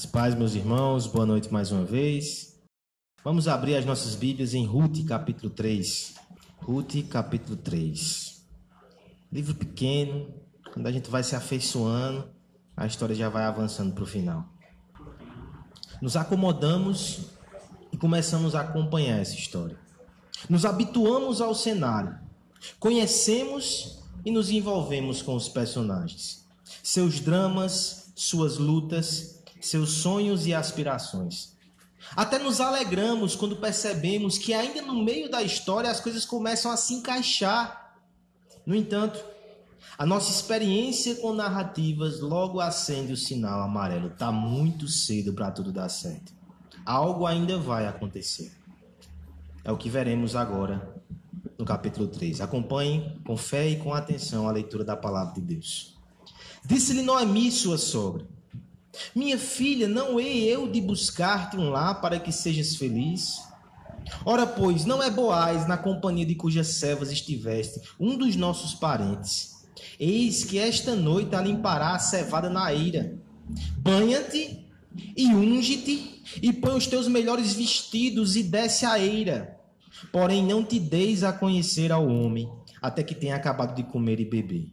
As paz, meus irmãos, boa noite mais uma vez. Vamos abrir as nossas Bíblias em Ruth, capítulo 3. Ruth, capítulo 3. Livro pequeno, quando a gente vai se afeiçoando, a história já vai avançando para o final. Nos acomodamos e começamos a acompanhar essa história. Nos habituamos ao cenário, conhecemos e nos envolvemos com os personagens, seus dramas, suas lutas seus sonhos e aspirações. Até nos alegramos quando percebemos que, ainda no meio da história, as coisas começam a se encaixar. No entanto, a nossa experiência com narrativas logo acende o sinal amarelo. Está muito cedo para tudo dar certo. Algo ainda vai acontecer. É o que veremos agora no capítulo 3. Acompanhem com fé e com atenção a leitura da palavra de Deus. Disse-lhe Noemi, sua sogra. Minha filha, não hei eu de buscar-te um lar para que sejas feliz? Ora, pois, não é Boaz, na companhia de cujas servas estiveste, um dos nossos parentes. Eis que esta noite limpará a cevada na eira. Banha-te e unge-te, e põe os teus melhores vestidos e desce a eira. Porém, não te deis a conhecer ao homem, até que tenha acabado de comer e beber.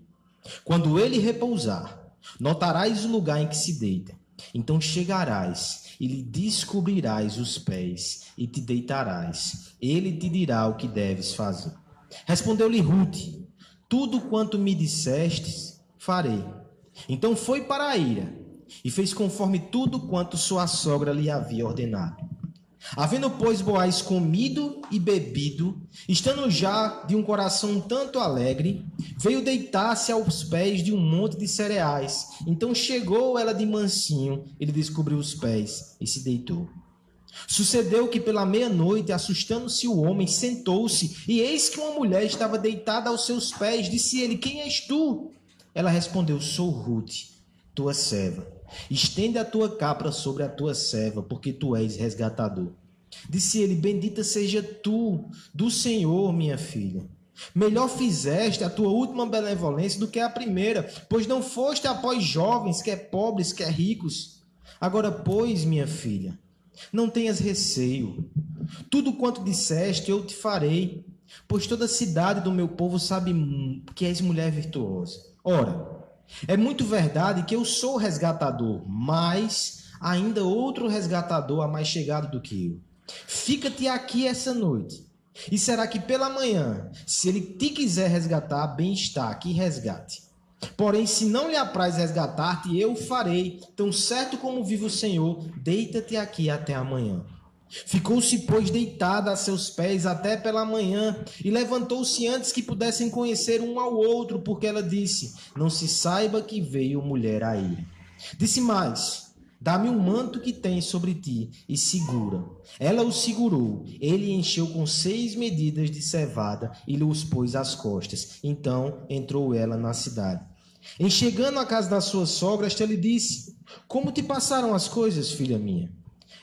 Quando ele repousar, Notarás o lugar em que se deita. Então chegarás e lhe descobrirás os pés e te deitarás. Ele te dirá o que deves fazer. Respondeu-lhe Ruth: Tudo quanto me dissestes, farei. Então foi para a ira e fez conforme tudo quanto sua sogra lhe havia ordenado. Havendo, pois, Boaz comido e bebido, estando já de um coração tanto alegre, veio deitar-se aos pés de um monte de cereais. Então chegou ela de mansinho, ele descobriu os pés e se deitou. Sucedeu que pela meia-noite, assustando-se o homem, sentou-se, e eis que uma mulher estava deitada aos seus pés. Disse ele: Quem és tu? Ela respondeu: Sou Ruth, tua serva. Estende a tua capa sobre a tua serva, porque tu és resgatador. Disse ele: Bendita seja tu do Senhor, minha filha. Melhor fizeste a tua última benevolência do que a primeira, pois não foste após jovens, quer pobres, quer ricos. Agora, pois, minha filha, não tenhas receio. Tudo quanto disseste eu te farei, pois toda a cidade do meu povo sabe que és mulher virtuosa. Ora, é muito verdade que eu sou resgatador, mas ainda outro resgatador há mais chegado do que eu. Fica-te aqui essa noite. E será que pela manhã, se ele te quiser resgatar, bem está, que resgate. Porém, se não lhe apraz resgatar-te, eu farei. Tão certo como vive o Senhor, deita-te aqui até amanhã. Ficou-se, pois, deitada a seus pés até pela manhã, e levantou-se antes que pudessem conhecer um ao outro, porque ela disse: Não se saiba que veio mulher a ele. Disse mais: Dá-me um manto que tens sobre ti e segura. Ela o segurou. Ele encheu com seis medidas de cevada e lhe os pôs às costas. Então entrou ela na cidade. Em chegando à casa da sua sogra, esta lhe disse: Como te passaram as coisas, filha minha?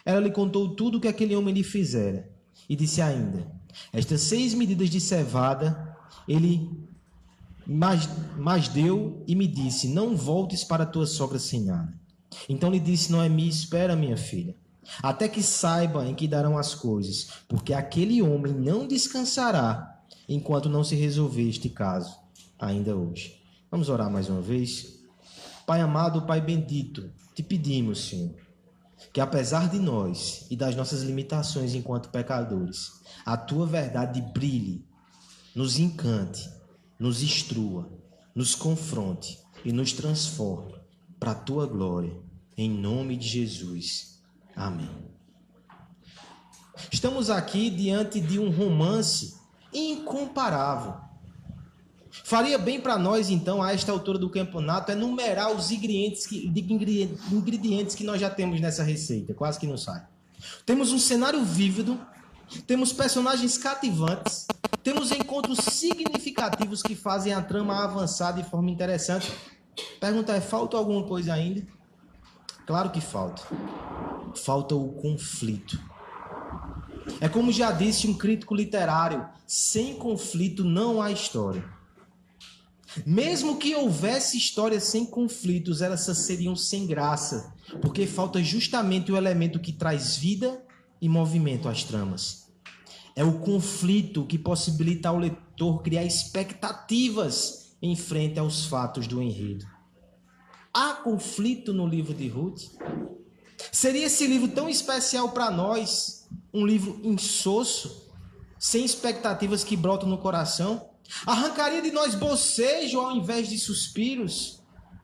Ela lhe contou tudo o que aquele homem lhe fizera. E disse ainda: Estas seis medidas de cevada ele mais, mais deu e me disse: Não voltes para tua sogra sem nada. Então lhe disse Noemi: Espera, minha filha, até que saiba em que darão as coisas, porque aquele homem não descansará enquanto não se resolver este caso, ainda hoje. Vamos orar mais uma vez? Pai amado, Pai bendito, te pedimos, Senhor que apesar de nós e das nossas limitações enquanto pecadores, a tua verdade brilhe, nos encante, nos instrua, nos confronte e nos transforme para a tua glória, em nome de Jesus. Amém. Estamos aqui diante de um romance incomparável Faria bem para nós, então, a esta altura do campeonato, é numerar os ingredientes que, ingredientes que nós já temos nessa receita. Quase que não sai. Temos um cenário vívido, temos personagens cativantes, temos encontros significativos que fazem a trama avançar de forma interessante. Pergunta é: falta alguma coisa ainda? Claro que falta. Falta o conflito. É como já disse um crítico literário: sem conflito não há história. Mesmo que houvesse histórias sem conflitos, elas seriam sem graça, porque falta justamente o elemento que traz vida e movimento às tramas. É o conflito que possibilita ao leitor criar expectativas em frente aos fatos do enredo. Há conflito no livro de Ruth? Seria esse livro tão especial para nós, um livro insosso, sem expectativas que brotam no coração? Arrancaria de nós bocejo ao invés de suspiros?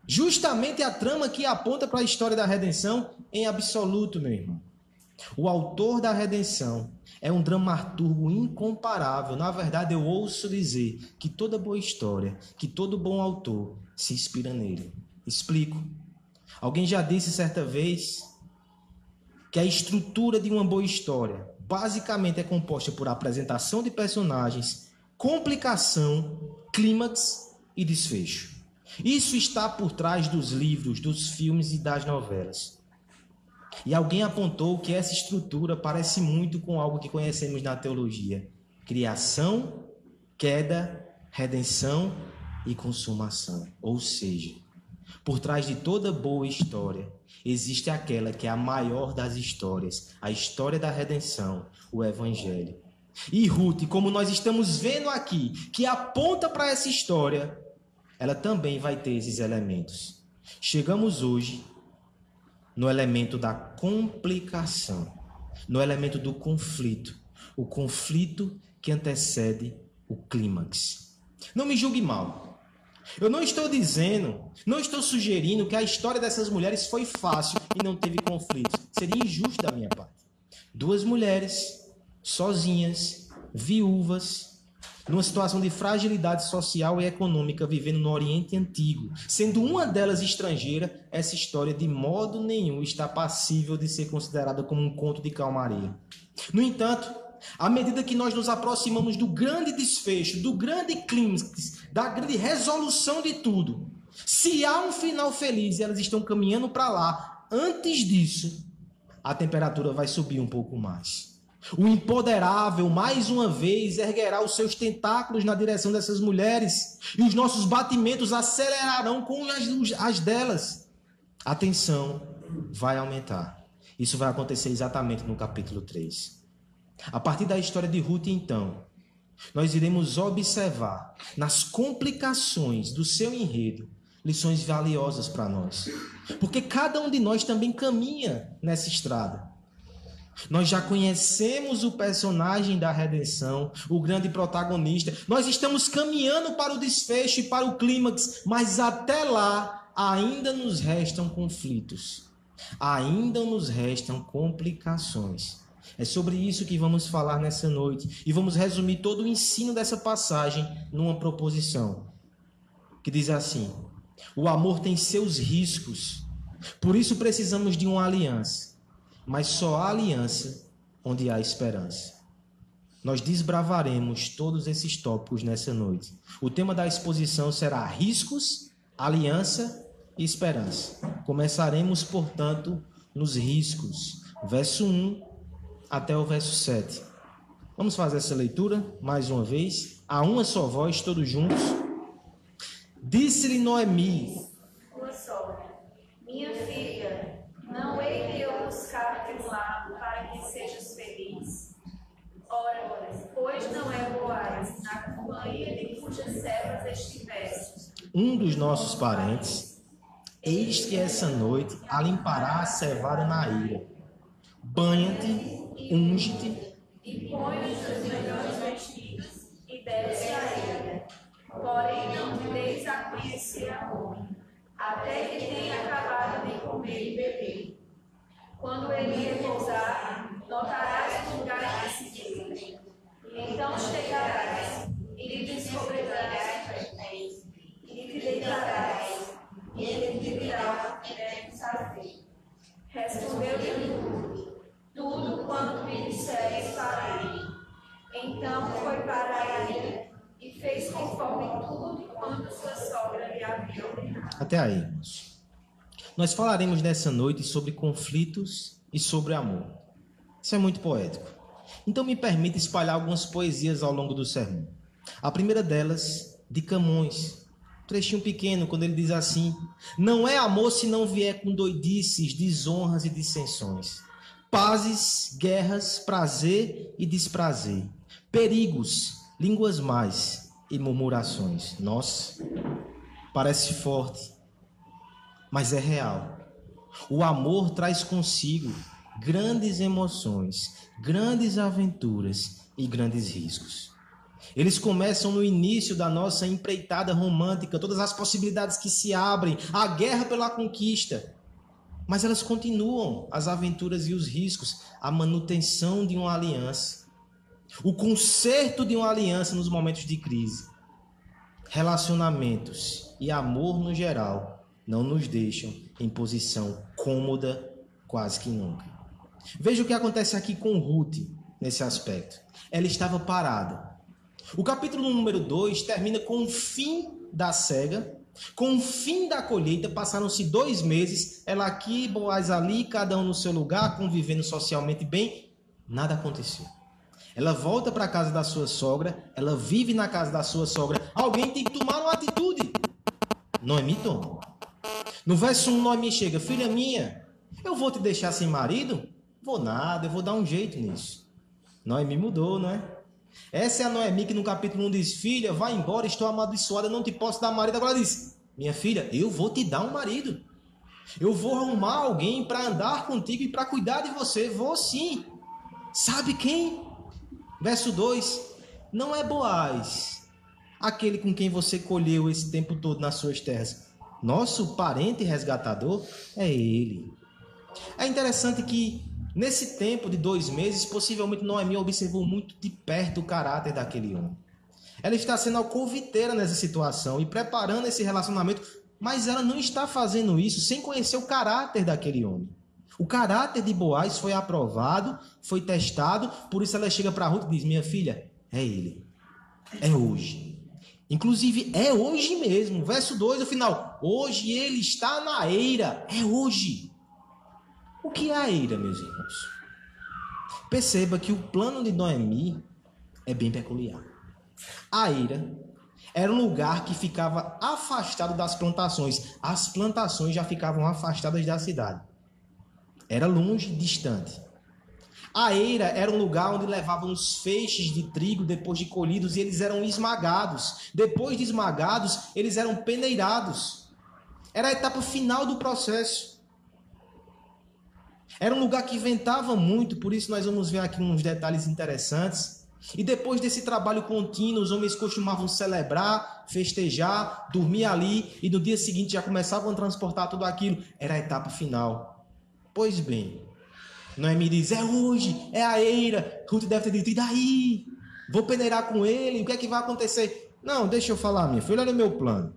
Justamente a trama que aponta para a história da redenção em absoluto, meu irmão. O autor da redenção é um dramaturgo incomparável. Na verdade, eu ouço dizer que toda boa história, que todo bom autor se inspira nele. Explico. Alguém já disse certa vez que a estrutura de uma boa história basicamente é composta por apresentação de personagens, complicação, clímax e desfecho. Isso está por trás dos livros, dos filmes e das novelas. E alguém apontou que essa estrutura parece muito com algo que conhecemos na teologia: criação, queda, redenção e consumação. Ou seja, por trás de toda boa história existe aquela que é a maior das histórias, a história da redenção, o evangelho. E Ruth, como nós estamos vendo aqui, que aponta para essa história, ela também vai ter esses elementos. Chegamos hoje no elemento da complicação, no elemento do conflito, o conflito que antecede o clímax. Não me julgue mal. Eu não estou dizendo, não estou sugerindo que a história dessas mulheres foi fácil e não teve conflitos. Seria injusto da minha parte. Duas mulheres sozinhas, viúvas, numa situação de fragilidade social e econômica, vivendo no Oriente Antigo. Sendo uma delas estrangeira, essa história de modo nenhum está passível de ser considerada como um conto de calmaria. No entanto, à medida que nós nos aproximamos do grande desfecho, do grande clímax, da grande resolução de tudo, se há um final feliz e elas estão caminhando para lá, antes disso, a temperatura vai subir um pouco mais. O empoderável, mais uma vez, erguerá os seus tentáculos na direção dessas mulheres e os nossos batimentos acelerarão com as, as delas. A tensão vai aumentar. Isso vai acontecer exatamente no capítulo 3. A partir da história de Ruth, então, nós iremos observar nas complicações do seu enredo lições valiosas para nós. Porque cada um de nós também caminha nessa estrada. Nós já conhecemos o personagem da redenção, o grande protagonista. Nós estamos caminhando para o desfecho e para o clímax, mas até lá ainda nos restam conflitos. Ainda nos restam complicações. É sobre isso que vamos falar nessa noite e vamos resumir todo o ensino dessa passagem numa proposição que diz assim: O amor tem seus riscos. Por isso precisamos de uma aliança mas só há aliança onde há esperança. Nós desbravaremos todos esses tópicos nessa noite. O tema da exposição será riscos, aliança e esperança. Começaremos, portanto, nos riscos, verso 1 até o verso 7. Vamos fazer essa leitura mais uma vez, a uma só voz, todos juntos. Disse-lhe Noemi: Tua sogra, minha filha, não hei de eu buscar-te um lado para que sejas feliz? Ora, pois não é Boaz, na companhia de cujas servas estiveste. Um dos nossos parentes, eis que essa noite a limpará a cevada na ira. Banha-te, unge-te. E põe os teus melhores vestidos e desce a ira. Porém, não deis a conhecer a homem até que tenha acabado de comer e beber. Quando ele repousar, notarás o lugar em que se diz. Então chegarás e lhe descobrirás e ele te dirá o que fazer. Respondeu-lhe tudo quanto me disseres farei. Então foi para ilha e fez conforme tudo quanto sua sogra lhe havia ordenado. Até aí, irmãos. Nós falaremos nessa noite sobre conflitos e sobre amor. Isso é muito poético. Então me permita espalhar algumas poesias ao longo do sermão. A primeira delas, de Camões, trechinho pequeno, quando ele diz assim: Não é amor se não vier com doidices, desonras e dissensões, pazes, guerras, prazer e desprazer, perigos, línguas mais e murmurações. Nossa, parece forte, mas é real. O amor traz consigo grandes emoções, grandes aventuras e grandes riscos. Eles começam no início da nossa empreitada romântica, todas as possibilidades que se abrem, a guerra pela conquista. Mas elas continuam, as aventuras e os riscos, a manutenção de uma aliança, o conserto de uma aliança nos momentos de crise. Relacionamentos e amor no geral não nos deixam em posição cômoda quase que nunca. Veja o que acontece aqui com Ruth nesse aspecto. Ela estava parada, o capítulo número 2 termina com o fim da cega, com o fim da colheita. Passaram-se dois meses, ela aqui, Boaz ali, cada um no seu lugar, convivendo socialmente bem. Nada aconteceu. Ela volta para a casa da sua sogra, ela vive na casa da sua sogra. Alguém tem que tomar uma atitude. Noemi toma. No verso 1, Noemi chega: Filha minha, eu vou te deixar sem marido? Vou nada, eu vou dar um jeito nisso. Noemi mudou, não é? Essa é a Noemi que no capítulo 1 diz: Filha, vai embora, estou amaldiçoada, não te posso dar marido. Agora diz: Minha filha, eu vou te dar um marido. Eu vou arrumar alguém para andar contigo e para cuidar de você. Vou sim. Sabe quem? Verso 2: Não é Boaz, aquele com quem você colheu esse tempo todo nas suas terras. Nosso parente resgatador é ele. É interessante que Nesse tempo de dois meses, possivelmente Noemi observou muito de perto o caráter daquele homem. Ela está sendo alcoviteira nessa situação e preparando esse relacionamento, mas ela não está fazendo isso sem conhecer o caráter daquele homem. O caráter de Boaz foi aprovado, foi testado, por isso ela chega para Ruth e diz: Minha filha, é ele. É hoje. Inclusive, é hoje mesmo. Verso 2, no final. Hoje ele está na eira. É hoje. O que é a ira, meus irmãos? Perceba que o plano de Noemi é bem peculiar. A ira era um lugar que ficava afastado das plantações. As plantações já ficavam afastadas da cidade. Era longe, distante. A eira era um lugar onde levavam os feixes de trigo depois de colhidos e eles eram esmagados. Depois de esmagados, eles eram peneirados. Era a etapa final do processo. Era um lugar que ventava muito, por isso nós vamos ver aqui uns detalhes interessantes. E depois desse trabalho contínuo, os homens costumavam celebrar, festejar, dormir ali e no dia seguinte já começavam a transportar tudo aquilo. Era a etapa final. Pois bem, Noemi diz: é hoje, é a eira. Ruth deve ter dito: e daí? Vou peneirar com ele, o que é que vai acontecer? Não, deixa eu falar, minha filha, olha o meu plano.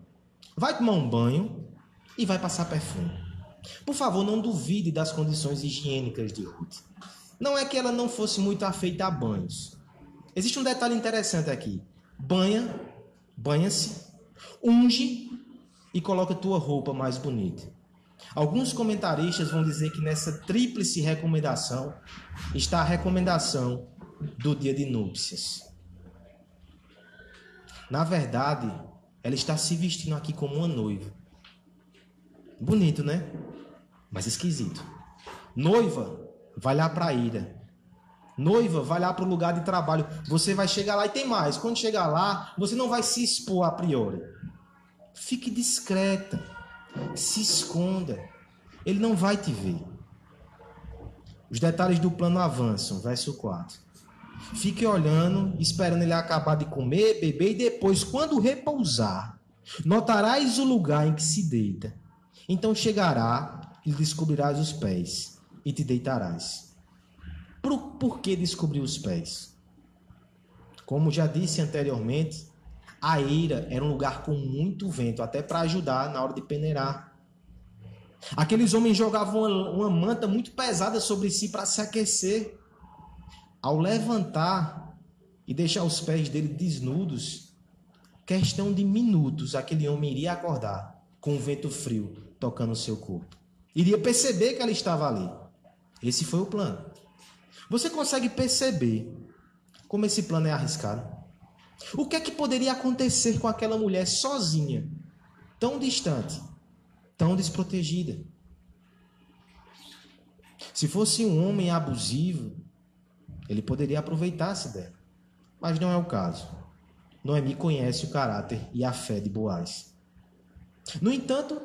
Vai tomar um banho e vai passar perfume. Por favor, não duvide das condições higiênicas de Ruth. Não é que ela não fosse muito afeita a banhos. Existe um detalhe interessante aqui. Banha, banha-se, unge e coloca tua roupa mais bonita. Alguns comentaristas vão dizer que nessa tríplice recomendação está a recomendação do dia de núpcias. Na verdade, ela está se vestindo aqui como uma noiva. Bonito, né? Mas esquisito. Noiva, vai lá para a ira. Noiva, vai lá para o lugar de trabalho. Você vai chegar lá e tem mais. Quando chegar lá, você não vai se expor a priori. Fique discreta. Se esconda. Ele não vai te ver. Os detalhes do plano avançam. Verso 4. Fique olhando, esperando ele acabar de comer, beber e depois, quando repousar, notarás o lugar em que se deita então chegará e descobrirás os pés e te deitarás. Por, por que descobrir os pés? Como já disse anteriormente, a eira era um lugar com muito vento, até para ajudar na hora de peneirar. Aqueles homens jogavam uma, uma manta muito pesada sobre si para se aquecer. Ao levantar e deixar os pés dele desnudos, questão de minutos, aquele homem iria acordar com o vento frio tocando seu corpo. Iria perceber que ela estava ali. Esse foi o plano. Você consegue perceber como esse plano é arriscado? O que é que poderia acontecer com aquela mulher sozinha tão distante, tão desprotegida. Se fosse um homem abusivo, ele poderia aproveitar-se dela. Mas não é o caso. Noemi conhece o caráter e a fé de Boaz. No entanto,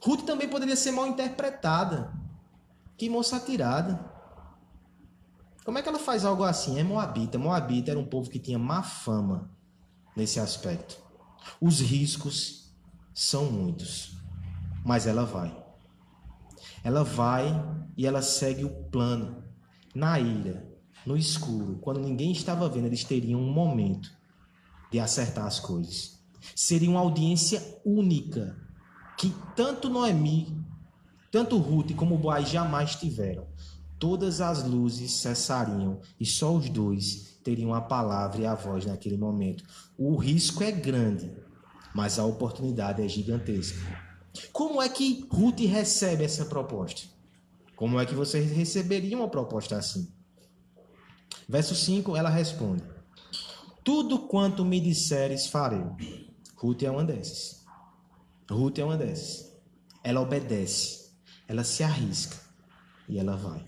Ruth também poderia ser mal interpretada. Que moça atirada. Como é que ela faz algo assim? É Moabita. Moabita era um povo que tinha má fama nesse aspecto. Os riscos são muitos. Mas ela vai. Ela vai e ela segue o plano. Na ira, no escuro, quando ninguém estava vendo, eles teriam um momento de acertar as coisas. Seria uma audiência única que tanto Noemi, tanto Ruth como Boaz jamais tiveram. Todas as luzes cessariam e só os dois teriam a palavra e a voz naquele momento. O risco é grande, mas a oportunidade é gigantesca. Como é que Ruth recebe essa proposta? Como é que vocês receberiam uma proposta assim? Verso 5, ela responde: Tudo quanto me disseres farei. Ruth é uma dessas. Ruth é uma dessas. Ela obedece, ela se arrisca e ela vai.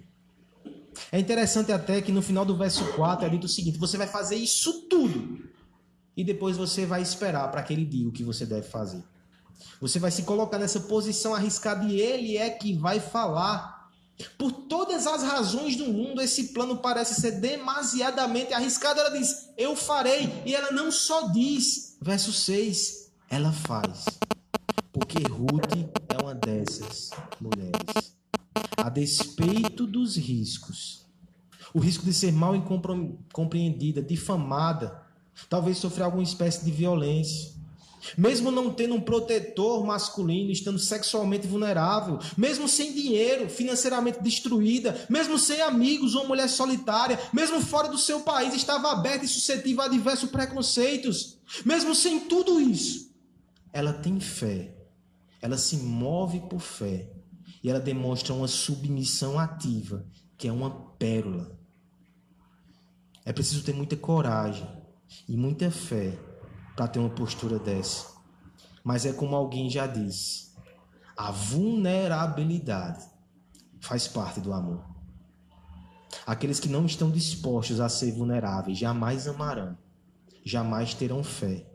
É interessante até que no final do verso 4 é dito o seguinte: você vai fazer isso tudo e depois você vai esperar para que ele diga o que você deve fazer. Você vai se colocar nessa posição arriscada e ele é que vai falar por todas as razões do mundo, esse plano parece ser demasiadamente arriscado. Ela diz: Eu farei. E ela não só diz, verso 6, ela faz. Porque Ruth é uma dessas mulheres. A despeito dos riscos, o risco de ser mal compreendida, difamada, talvez sofrer alguma espécie de violência. Mesmo não tendo um protetor masculino, estando sexualmente vulnerável, mesmo sem dinheiro, financeiramente destruída, mesmo sem amigos, uma mulher solitária, mesmo fora do seu país, estava aberta e suscetível a diversos preconceitos, mesmo sem tudo isso, ela tem fé, ela se move por fé e ela demonstra uma submissão ativa, que é uma pérola. É preciso ter muita coragem e muita fé para ter uma postura dessa. Mas é como alguém já disse: a vulnerabilidade faz parte do amor. Aqueles que não estão dispostos a ser vulneráveis jamais amarão, jamais terão fé,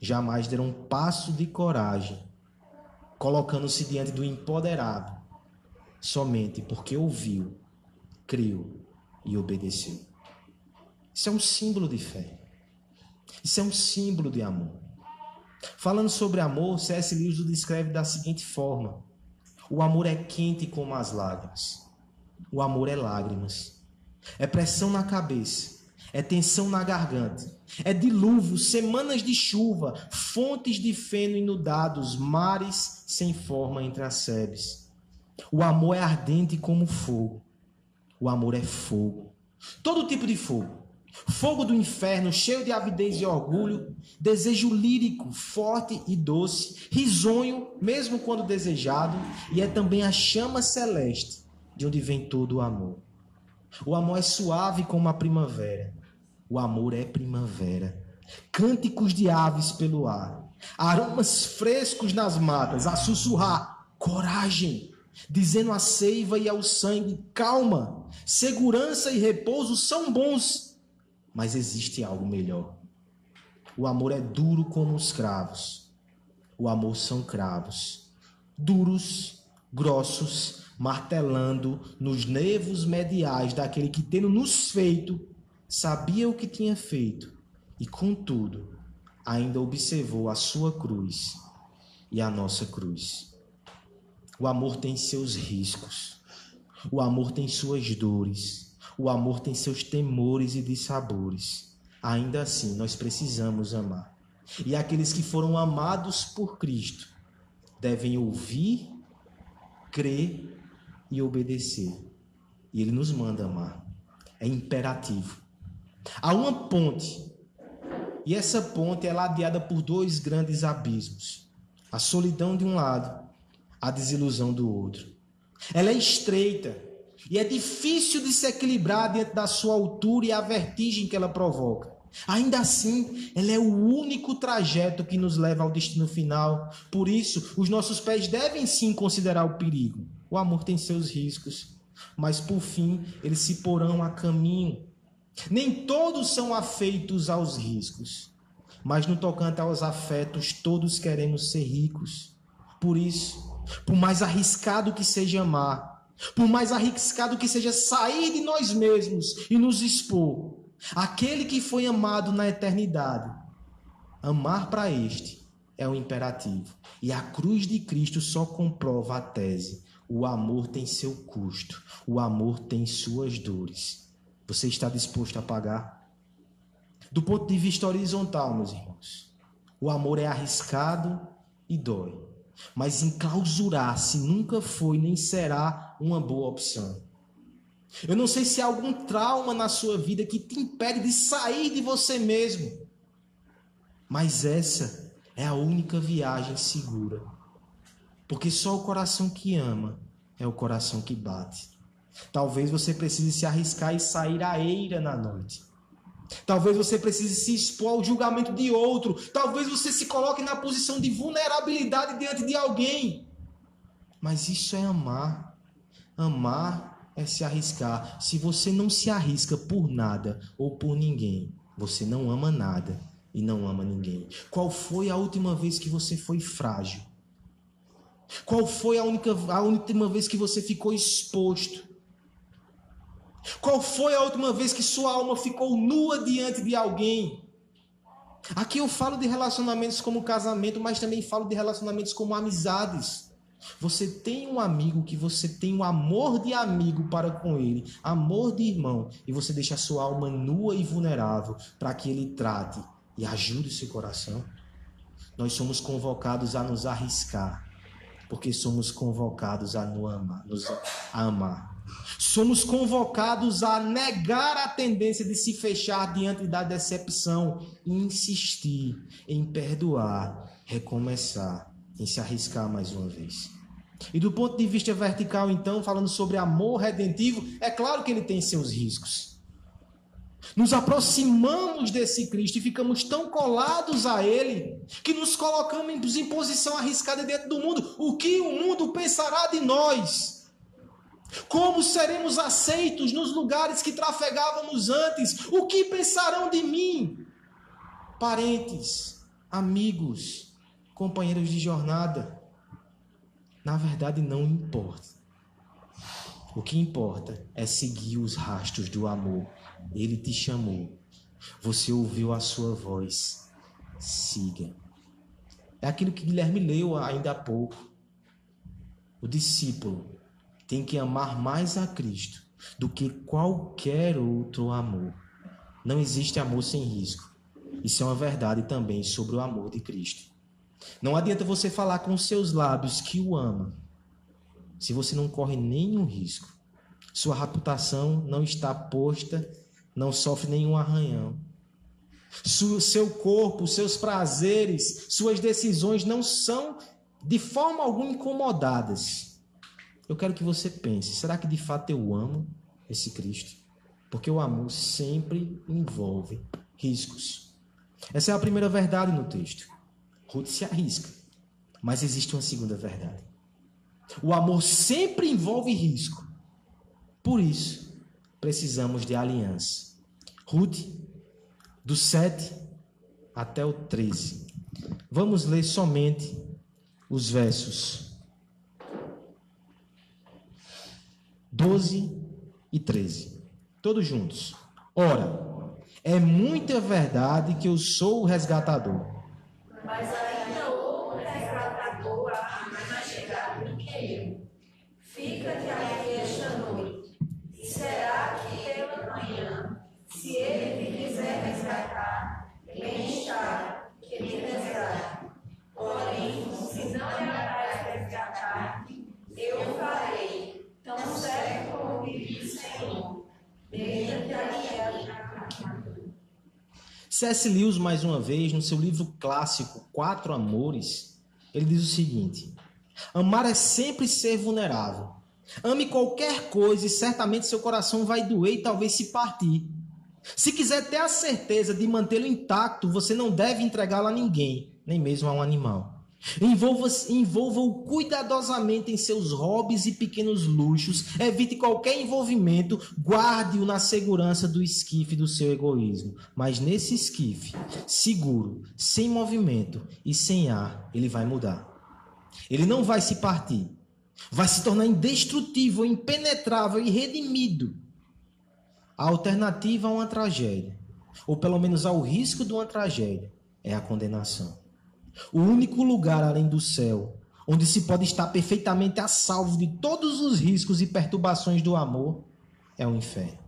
jamais terão um passo de coragem, colocando-se diante do empoderado, somente porque ouviu, creu e obedeceu. Isso é um símbolo de fé. Isso é um símbolo de amor. Falando sobre amor, C.S. Lewis o descreve da seguinte forma: O amor é quente como as lágrimas. O amor é lágrimas. É pressão na cabeça. É tensão na garganta. É dilúvio, semanas de chuva, fontes de feno inundados, mares sem forma entre as sebes. O amor é ardente como fogo. O amor é fogo. Todo tipo de fogo Fogo do inferno, cheio de avidez e orgulho, desejo lírico, forte e doce, risonho, mesmo quando desejado, e é também a chama celeste de onde vem todo o amor. O amor é suave como a primavera. O amor é primavera. Cânticos de aves pelo ar, aromas frescos nas matas, a sussurrar: coragem, dizendo à seiva e ao sangue: calma, segurança e repouso são bons mas existe algo melhor. O amor é duro como os cravos. O amor são cravos, duros, grossos, martelando nos nervos mediais daquele que, tendo nos feito, sabia o que tinha feito e, contudo, ainda observou a sua cruz e a nossa cruz. O amor tem seus riscos, o amor tem suas dores o amor tem seus temores e dissabores. Ainda assim, nós precisamos amar. E aqueles que foram amados por Cristo devem ouvir, crer e obedecer. E Ele nos manda amar. É imperativo. Há uma ponte. E essa ponte é ladeada por dois grandes abismos: a solidão de um lado, a desilusão do outro. Ela é estreita, e é difícil de se equilibrar diante da sua altura e a vertigem que ela provoca. Ainda assim, ela é o único trajeto que nos leva ao destino final. Por isso, os nossos pés devem sim considerar o perigo. O amor tem seus riscos, mas por fim, eles se porão a caminho. Nem todos são afeitos aos riscos, mas no tocante aos afetos, todos queremos ser ricos. Por isso, por mais arriscado que seja amar, por mais arriscado que seja sair de nós mesmos e nos expor, Aquele que foi amado na eternidade, amar para este é o imperativo. E a cruz de Cristo só comprova a tese. O amor tem seu custo, o amor tem suas dores. Você está disposto a pagar? Do ponto de vista horizontal, meus irmãos, o amor é arriscado e dói. Mas enclausurar-se nunca foi nem será uma boa opção. Eu não sei se há algum trauma na sua vida que te impede de sair de você mesmo. Mas essa é a única viagem segura. Porque só o coração que ama é o coração que bate. Talvez você precise se arriscar e sair à eira na noite. Talvez você precise se expor ao julgamento de outro. Talvez você se coloque na posição de vulnerabilidade diante de alguém. Mas isso é amar. Amar é se arriscar. Se você não se arrisca por nada ou por ninguém, você não ama nada e não ama ninguém. Qual foi a última vez que você foi frágil? Qual foi a, única, a última vez que você ficou exposto? Qual foi a última vez que sua alma ficou nua diante de alguém? Aqui eu falo de relacionamentos como casamento, mas também falo de relacionamentos como amizades. Você tem um amigo que você tem um amor de amigo para com ele, amor de irmão, e você deixa a sua alma nua e vulnerável para que ele trate e ajude seu coração. Nós somos convocados a nos arriscar, porque somos convocados a, nos amar. Somos convocados a negar a tendência de se fechar diante da decepção e insistir em perdoar, recomeçar, em se arriscar mais uma vez. E do ponto de vista vertical, então, falando sobre amor redentivo, é claro que ele tem seus riscos. Nos aproximamos desse Cristo e ficamos tão colados a Ele que nos colocamos em posição arriscada dentro do mundo. O que o mundo pensará de nós? Como seremos aceitos nos lugares que trafegávamos antes? O que pensarão de mim? Parentes, amigos, companheiros de jornada na verdade não importa. O que importa é seguir os rastros do amor. Ele te chamou. Você ouviu a sua voz. Siga. É aquilo que Guilherme leu ainda há pouco. O discípulo tem que amar mais a Cristo do que qualquer outro amor. Não existe amor sem risco. Isso é uma verdade também sobre o amor de Cristo. Não adianta você falar com seus lábios que o ama, se você não corre nenhum risco. Sua reputação não está posta, não sofre nenhum arranhão. Seu corpo, seus prazeres, suas decisões não são de forma alguma incomodadas. Eu quero que você pense: será que de fato eu amo esse Cristo? Porque o amor sempre envolve riscos. Essa é a primeira verdade no texto. Ruth se arrisca. Mas existe uma segunda verdade. O amor sempre envolve risco. Por isso, precisamos de aliança. Ruth, do 7 até o 13. Vamos ler somente os versos 12 e 13. Todos juntos. Ora, é muita verdade que eu sou o resgatador mas ainda C.S. Lewis, mais uma vez, no seu livro clássico Quatro Amores, ele diz o seguinte: Amar é sempre ser vulnerável. Ame qualquer coisa e certamente seu coração vai doer e talvez se partir. Se quiser ter a certeza de mantê-lo intacto, você não deve entregá-lo a ninguém, nem mesmo a um animal. Envolva-o envolva cuidadosamente em seus hobbies e pequenos luxos. Evite qualquer envolvimento. Guarde-o na segurança do esquife do seu egoísmo. Mas nesse esquife, seguro, sem movimento e sem ar, ele vai mudar. Ele não vai se partir. Vai se tornar indestrutível, impenetrável e redimido. A alternativa a uma tragédia, ou pelo menos ao risco de uma tragédia, é a condenação. O único lugar além do céu onde se pode estar perfeitamente a salvo de todos os riscos e perturbações do amor é o inferno.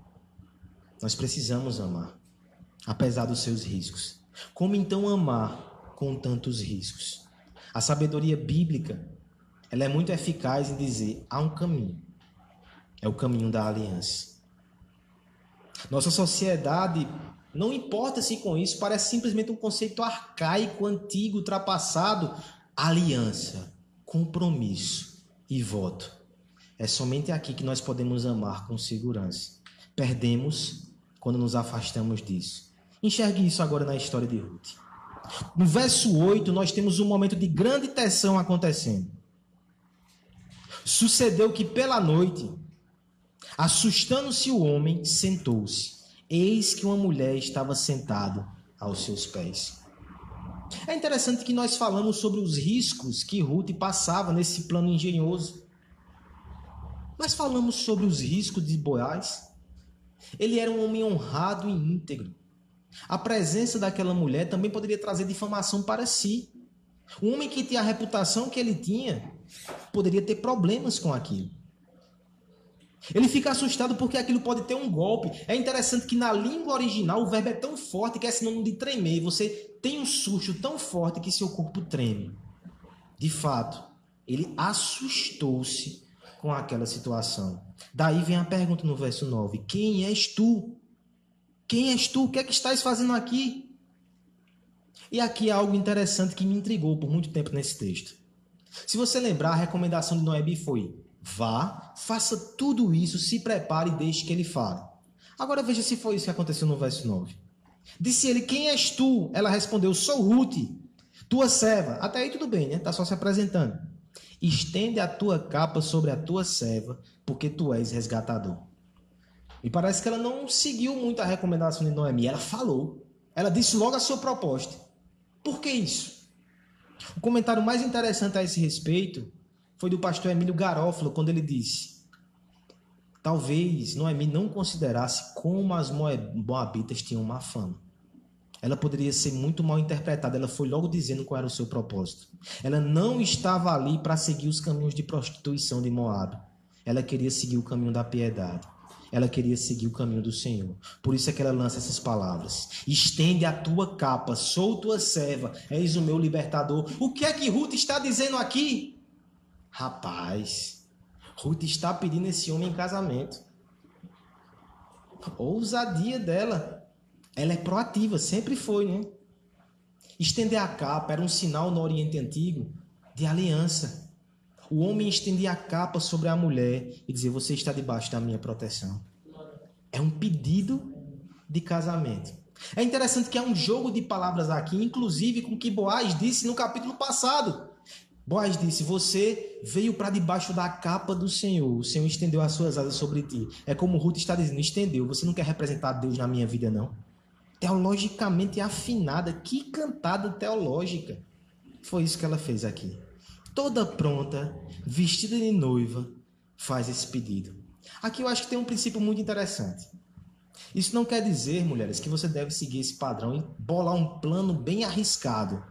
Nós precisamos amar, apesar dos seus riscos. Como então amar com tantos riscos? A sabedoria bíblica, ela é muito eficaz em dizer há um caminho. É o caminho da aliança. Nossa sociedade não importa-se com isso, parece simplesmente um conceito arcaico, antigo, ultrapassado. Aliança, compromisso e voto. É somente aqui que nós podemos amar com segurança. Perdemos quando nos afastamos disso. Enxergue isso agora na história de Ruth. No verso 8, nós temos um momento de grande tensão acontecendo. Sucedeu que pela noite, assustando-se o homem, sentou-se Eis que uma mulher estava sentada aos seus pés. É interessante que nós falamos sobre os riscos que Ruth passava nesse plano engenhoso. Nós falamos sobre os riscos de Boaz. Ele era um homem honrado e íntegro. A presença daquela mulher também poderia trazer difamação para si. Um homem que tinha a reputação que ele tinha poderia ter problemas com aquilo. Ele fica assustado porque aquilo pode ter um golpe. É interessante que na língua original o verbo é tão forte que é sinônimo de tremer. Você tem um susto tão forte que seu corpo treme. De fato, ele assustou-se com aquela situação. Daí vem a pergunta no verso 9: Quem és tu? Quem és tu? O que é que estás fazendo aqui? E aqui há algo interessante que me intrigou por muito tempo nesse texto. Se você lembrar, a recomendação de Noemi foi: Vá, faça tudo isso, se prepare e deixe que ele fale. Agora veja se foi isso que aconteceu no verso 9. Disse ele: Quem és tu? Ela respondeu: Sou Ruth, tua serva. Até aí tudo bem, né? Está só se apresentando. Estende a tua capa sobre a tua serva, porque tu és resgatador. E parece que ela não seguiu muito a recomendação de Noemi. Ela falou. Ela disse logo a sua proposta. Por que isso? O comentário mais interessante a esse respeito foi do pastor Emílio Garófalo, quando ele disse: Talvez Noemi não considerasse como as moabitas tinham má fama. Ela poderia ser muito mal interpretada. Ela foi logo dizendo qual era o seu propósito. Ela não estava ali para seguir os caminhos de prostituição de Moab. Ela queria seguir o caminho da piedade. Ela queria seguir o caminho do Senhor. Por isso é que ela lança essas palavras: Estende a tua capa, sou tua serva, és o meu libertador. O que é que Ruth está dizendo aqui? Rapaz, Ruth está pedindo esse homem em casamento. Ousadia dela. Ela é proativa, sempre foi, né? Estender a capa era um sinal no Oriente Antigo de aliança. O homem estendia a capa sobre a mulher e dizia: Você está debaixo da minha proteção. É um pedido de casamento. É interessante que há um jogo de palavras aqui, inclusive com o que Boaz disse no capítulo passado. Boaz disse: Você veio para debaixo da capa do Senhor. O Senhor estendeu as suas asas sobre ti. É como Ruth está dizendo: Estendeu. Você não quer representar Deus na minha vida, não? Teologicamente afinada. Que cantada teológica. Foi isso que ela fez aqui. Toda pronta, vestida de noiva, faz esse pedido. Aqui eu acho que tem um princípio muito interessante. Isso não quer dizer, mulheres, que você deve seguir esse padrão e bolar um plano bem arriscado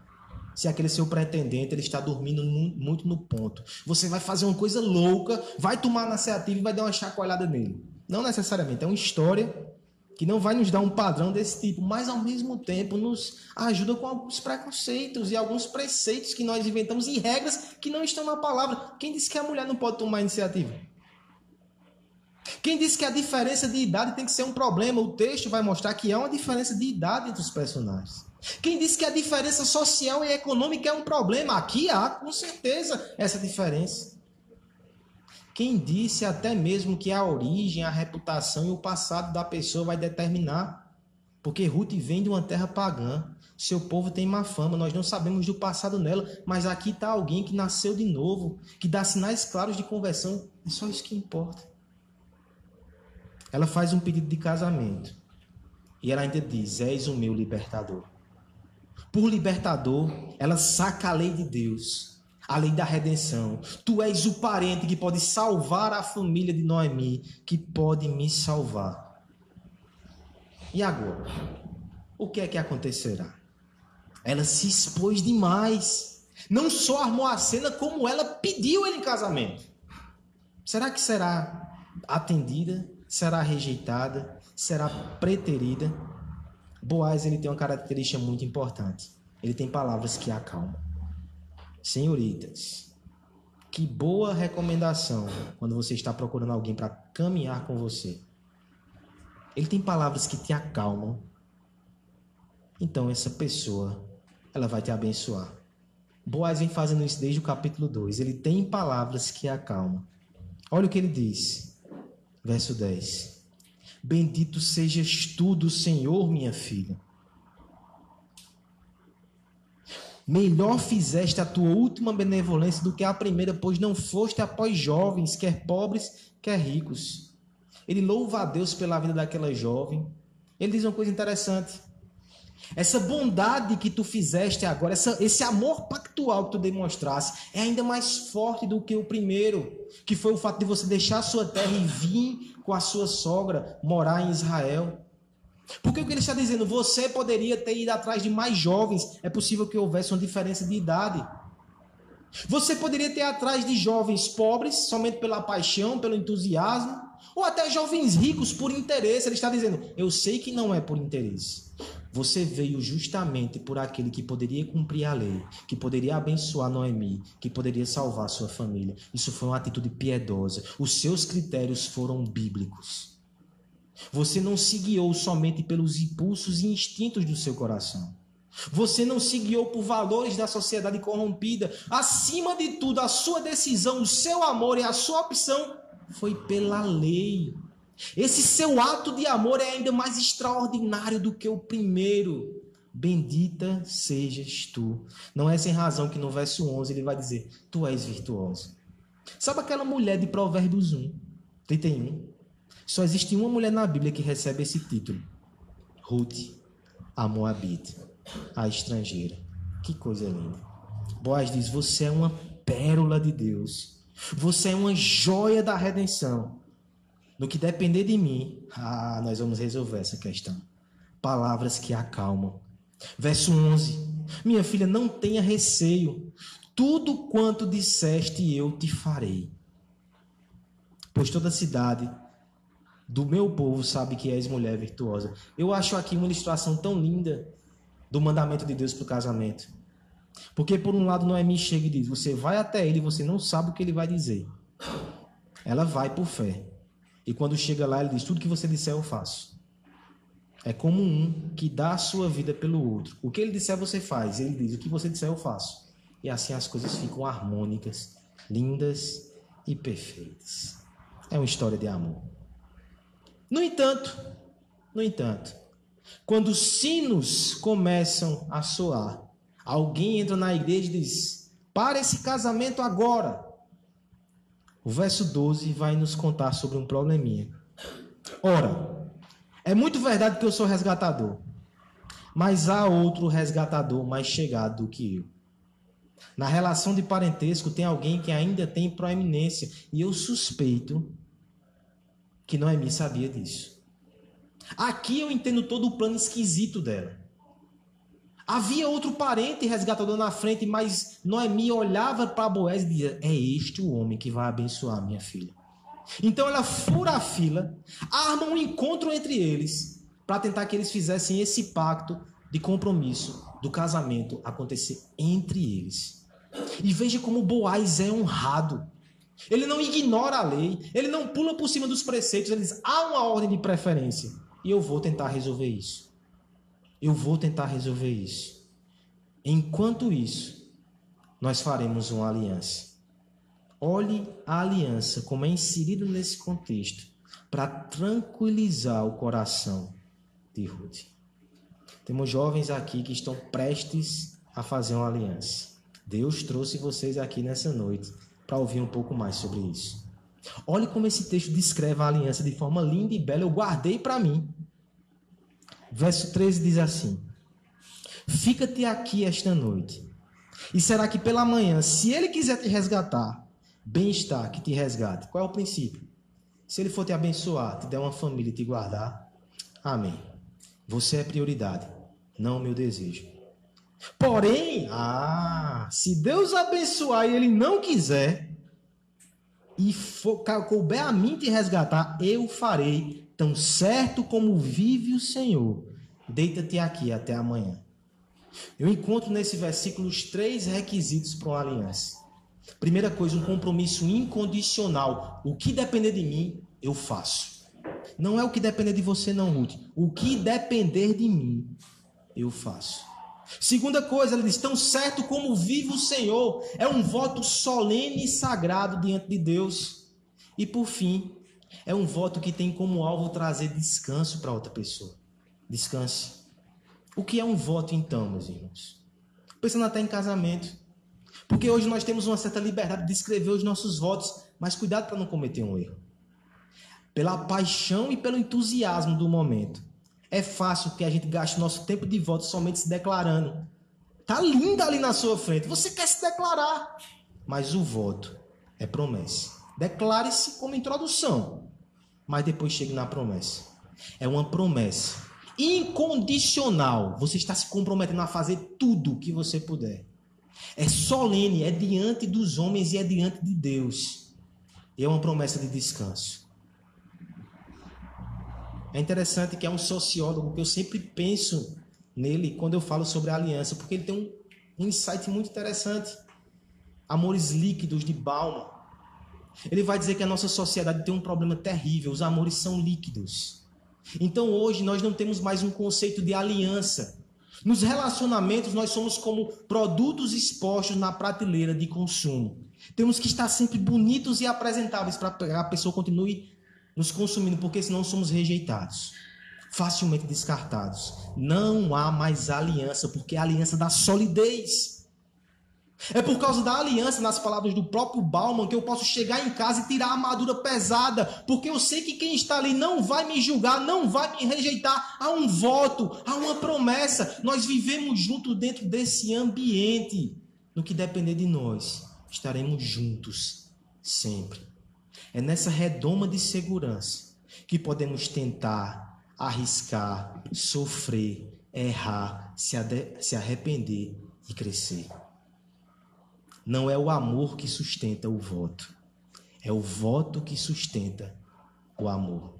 se aquele seu pretendente ele está dormindo muito no ponto. Você vai fazer uma coisa louca, vai tomar a iniciativa e vai dar uma chacoalhada nele. Não necessariamente, é uma história que não vai nos dar um padrão desse tipo, mas ao mesmo tempo nos ajuda com alguns preconceitos e alguns preceitos que nós inventamos e regras que não estão na palavra. Quem disse que a mulher não pode tomar iniciativa? Quem disse que a diferença de idade tem que ser um problema? O texto vai mostrar que há uma diferença de idade entre os personagens. Quem disse que a diferença social e econômica é um problema? Aqui há, com certeza, essa diferença. Quem disse até mesmo que a origem, a reputação e o passado da pessoa vai determinar? Porque Ruth vem de uma terra pagã. Seu povo tem má fama, nós não sabemos do passado nela, mas aqui está alguém que nasceu de novo, que dá sinais claros de conversão. É só isso que importa. Ela faz um pedido de casamento. E ela ainda diz: És o meu libertador. Por libertador, ela saca a lei de Deus, a lei da redenção. Tu és o parente que pode salvar a família de Noemi, que pode me salvar. E agora? O que é que acontecerá? Ela se expôs demais. Não só armou a cena, como ela pediu ele em casamento. Será que será atendida? Será rejeitada? Será preterida? Boaz ele tem uma característica muito importante. Ele tem palavras que acalmam. Senhoritas, que boa recomendação quando você está procurando alguém para caminhar com você. Ele tem palavras que te acalmam. Então essa pessoa, ela vai te abençoar. Boaz vem fazendo isso desde o capítulo 2. Ele tem palavras que acalmam. Olha o que ele diz. Verso 10. Bendito sejas tu do Senhor, minha filha. Melhor fizeste a tua última benevolência do que a primeira, pois não foste após jovens, quer pobres, quer ricos. Ele louva a Deus pela vida daquela jovem. Ele diz uma coisa interessante. Essa bondade que tu fizeste agora, essa, esse amor pactual que tu demonstraste, é ainda mais forte do que o primeiro, que foi o fato de você deixar a sua terra e vir com a sua sogra morar em Israel. Porque o que ele está dizendo, você poderia ter ido atrás de mais jovens, é possível que houvesse uma diferença de idade. Você poderia ter atrás de jovens pobres, somente pela paixão, pelo entusiasmo, ou até jovens ricos por interesse. Ele está dizendo: Eu sei que não é por interesse. Você veio justamente por aquele que poderia cumprir a lei, que poderia abençoar Noemi, que poderia salvar sua família. Isso foi uma atitude piedosa. Os seus critérios foram bíblicos. Você não se guiou somente pelos impulsos e instintos do seu coração. Você não se guiou por valores da sociedade corrompida. Acima de tudo, a sua decisão, o seu amor e a sua opção foi pela lei. Esse seu ato de amor é ainda mais extraordinário do que o primeiro. Bendita sejas tu. Não é sem razão que no verso 11 ele vai dizer: Tu és virtuosa. Sabe aquela mulher de Provérbios 1, 31? Só existe uma mulher na Bíblia que recebe esse título: Ruth, a Moabite, a estrangeira. Que coisa linda. Boaz diz: Você é uma pérola de Deus. Você é uma joia da redenção. No que depender de mim, ah, nós vamos resolver essa questão. Palavras que acalmam. Verso 11: Minha filha, não tenha receio. Tudo quanto disseste, eu te farei. Pois toda a cidade do meu povo sabe que és mulher virtuosa. Eu acho aqui uma ilustração tão linda do mandamento de Deus para o casamento. Porque, por um lado, Noemi chega e diz: Você vai até ele você não sabe o que ele vai dizer. Ela vai por fé. E quando chega lá, ele diz: Tudo que você disser, eu faço. É como um que dá a sua vida pelo outro. O que ele disser, você faz. Ele diz: O que você disser, eu faço. E assim as coisas ficam harmônicas, lindas e perfeitas. É uma história de amor. No entanto, no entanto, quando os sinos começam a soar, alguém entra na igreja e diz: Para esse casamento agora. O verso 12 vai nos contar sobre um probleminha. Ora, é muito verdade que eu sou resgatador, mas há outro resgatador mais chegado do que eu. Na relação de parentesco tem alguém que ainda tem proeminência, e eu suspeito que Noemi sabia disso. Aqui eu entendo todo o plano esquisito dela. Havia outro parente resgatador na frente, mas Noemi olhava para Boaz e dizia: É este o homem que vai abençoar minha filha. Então ela fura a fila, arma um encontro entre eles, para tentar que eles fizessem esse pacto de compromisso do casamento acontecer entre eles. E veja como Boaz é honrado. Ele não ignora a lei, ele não pula por cima dos preceitos, ele diz: há uma ordem de preferência. E eu vou tentar resolver isso. Eu vou tentar resolver isso. Enquanto isso, nós faremos uma aliança. Olhe a aliança como é inserida nesse contexto para tranquilizar o coração de Ruth. Temos jovens aqui que estão prestes a fazer uma aliança. Deus trouxe vocês aqui nessa noite para ouvir um pouco mais sobre isso. Olhe como esse texto descreve a aliança de forma linda e bela. Eu guardei para mim. Verso 13 diz assim: Fica-te aqui esta noite. E será que pela manhã, se ele quiser te resgatar, bem está que te resgate. Qual é o princípio? Se ele for te abençoar, te der uma família e te guardar, amém. Você é prioridade, não o meu desejo. Porém, ah, se Deus abençoar e ele não quiser, e for, couber a mim te resgatar, eu farei, tão certo como vive o Senhor. Deita-te aqui até amanhã. Eu encontro nesse versículo os três requisitos para uma aliança. Primeira coisa, um compromisso incondicional. O que depender de mim, eu faço. Não é o que depender de você, não, Ruth. O que depender de mim, eu faço. Segunda coisa, ele diz: tão certo como vive o Senhor. É um voto solene e sagrado diante de Deus. E por fim, é um voto que tem como alvo trazer descanso para outra pessoa. Descanse. O que é um voto, então, meus irmãos? Pensando até em casamento. Porque hoje nós temos uma certa liberdade de escrever os nossos votos, mas cuidado para não cometer um erro. Pela paixão e pelo entusiasmo do momento. É fácil que a gente gaste nosso tempo de voto somente se declarando. Tá linda ali na sua frente. Você quer se declarar. Mas o voto é promessa. Declare-se como introdução, mas depois chegue na promessa. É uma promessa incondicional. Você está se comprometendo a fazer tudo o que você puder. É solene, é diante dos homens e é diante de Deus. E é uma promessa de descanso. É interessante que é um sociólogo que eu sempre penso nele quando eu falo sobre a aliança, porque ele tem um, insight muito interessante. Amores líquidos de Bauman. Ele vai dizer que a nossa sociedade tem um problema terrível, os amores são líquidos. Então hoje nós não temos mais um conceito de aliança. Nos relacionamentos, nós somos como produtos expostos na prateleira de consumo. Temos que estar sempre bonitos e apresentáveis para que a pessoa continue nos consumindo, porque senão somos rejeitados, facilmente descartados. Não há mais aliança, porque é a aliança da solidez. É por causa da aliança, nas palavras do próprio Bauman, que eu posso chegar em casa e tirar a armadura pesada, porque eu sei que quem está ali não vai me julgar, não vai me rejeitar. Há um voto, há uma promessa. Nós vivemos juntos dentro desse ambiente. No que depender de nós, estaremos juntos sempre. É nessa redoma de segurança que podemos tentar, arriscar, sofrer, errar, se arrepender e crescer. Não é o amor que sustenta o voto, é o voto que sustenta o amor.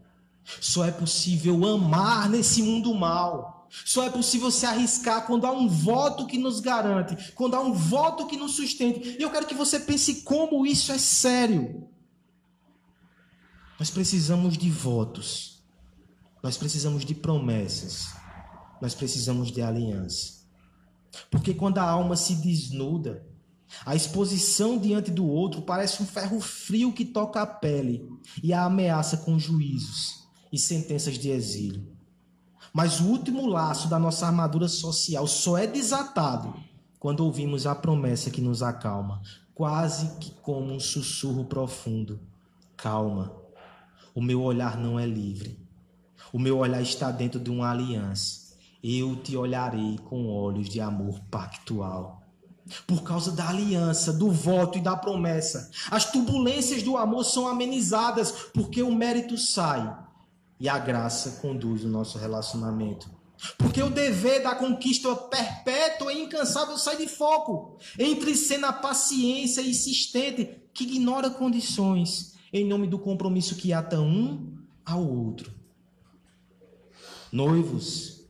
Só é possível amar nesse mundo mal. Só é possível se arriscar quando há um voto que nos garante, quando há um voto que nos sustente. E eu quero que você pense como isso é sério. Nós precisamos de votos. Nós precisamos de promessas. Nós precisamos de aliança. Porque quando a alma se desnuda, a exposição diante do outro parece um ferro frio que toca a pele e a ameaça com juízos e sentenças de exílio. Mas o último laço da nossa armadura social só é desatado quando ouvimos a promessa que nos acalma, quase que como um sussurro profundo: Calma, o meu olhar não é livre. O meu olhar está dentro de uma aliança. Eu te olharei com olhos de amor pactual por causa da aliança, do voto e da promessa. As turbulências do amor são amenizadas porque o mérito sai e a graça conduz o nosso relacionamento. Porque o dever da conquista perpétua e incansável sai de foco, entre cena paciência insistente que ignora condições em nome do compromisso que ata um ao outro. Noivos,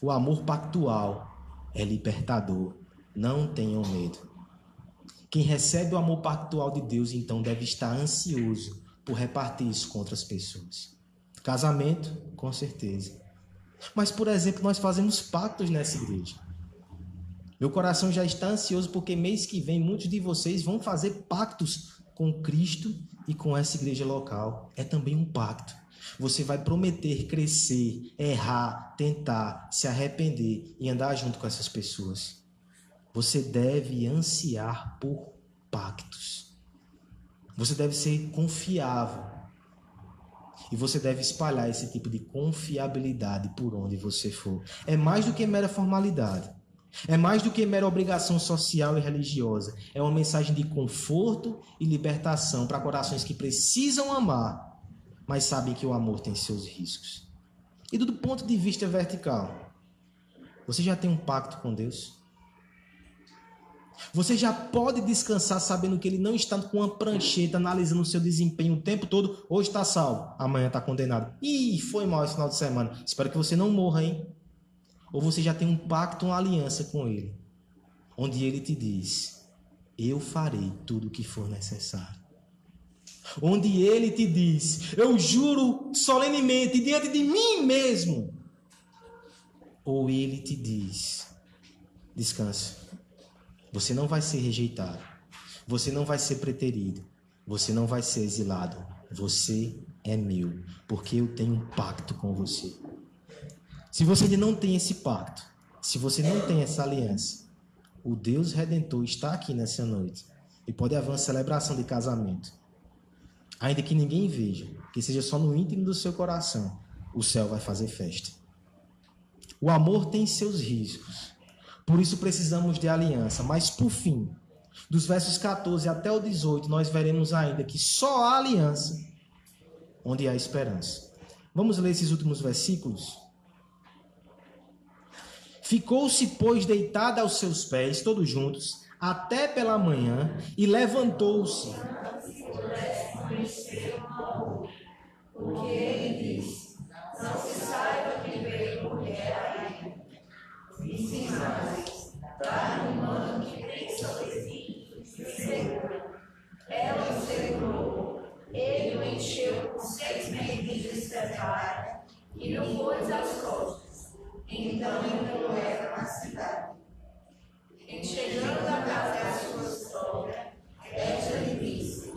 o amor pactual é libertador não tenham medo. Quem recebe o amor pactual de Deus, então, deve estar ansioso por repartir isso com outras pessoas. Casamento, com certeza. Mas, por exemplo, nós fazemos pactos nessa igreja. Meu coração já está ansioso porque mês que vem muitos de vocês vão fazer pactos com Cristo e com essa igreja local. É também um pacto. Você vai prometer crescer, errar, tentar, se arrepender e andar junto com essas pessoas. Você deve ansiar por pactos. Você deve ser confiável. E você deve espalhar esse tipo de confiabilidade por onde você for. É mais do que mera formalidade. É mais do que mera obrigação social e religiosa. É uma mensagem de conforto e libertação para corações que precisam amar, mas sabem que o amor tem seus riscos. E do ponto de vista vertical, você já tem um pacto com Deus? Você já pode descansar sabendo que ele não está com uma prancheta analisando o seu desempenho o tempo todo. Hoje está salvo, amanhã está condenado. Ih, foi mal esse final de semana. Espero que você não morra, hein? Ou você já tem um pacto, uma aliança com Ele, onde Ele te diz: Eu farei tudo o que for necessário. Onde Ele te diz: Eu juro solenemente diante de mim mesmo. Ou Ele te diz: Descansa. Você não vai ser rejeitado. Você não vai ser preterido. Você não vai ser exilado. Você é meu, porque eu tenho um pacto com você. Se você não tem esse pacto, se você não tem essa aliança, o Deus Redentor está aqui nessa noite e pode haver uma celebração de casamento. Ainda que ninguém veja, que seja só no íntimo do seu coração, o céu vai fazer festa. O amor tem seus riscos, por isso precisamos de aliança. Mas por fim, dos versos 14 até o 18, nós veremos ainda que só há aliança onde há esperança. Vamos ler esses últimos versículos? Ficou-se, pois, deitada aos seus pés, todos juntos, até pela manhã, e levantou-se. Porque ele disse: Não se saiba Mais: Dá um mano que tem sobrevive, segura. Ela o segurou, ele o encheu com seis medidas cevada e não pôs as costas então entrou ela na cidade. E chegando à casa da sua sogra, esta lhe disse: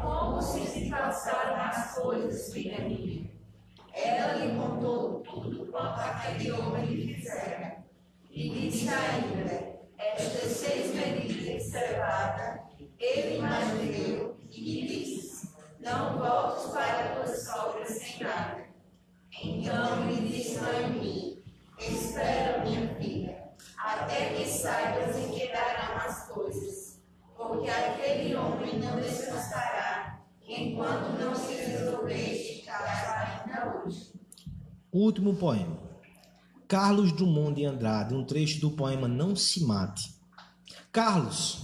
Como se se passaram as coisas, filha minha? Ela lhe contou tudo quanto aquele homem lhe fizera. E disse ainda: Estas seis medidas cevada, ele mais deu e disse: Não voltes para tua sogra sem nada. Então lhe disse Noemi: Espera, minha filha, até que saibas em que darão as coisas, porque aquele homem não descansará enquanto não se resolver este caso ainda hoje. Último poema. Carlos Drummond de Andrade, um trecho do poema Não se mate. Carlos,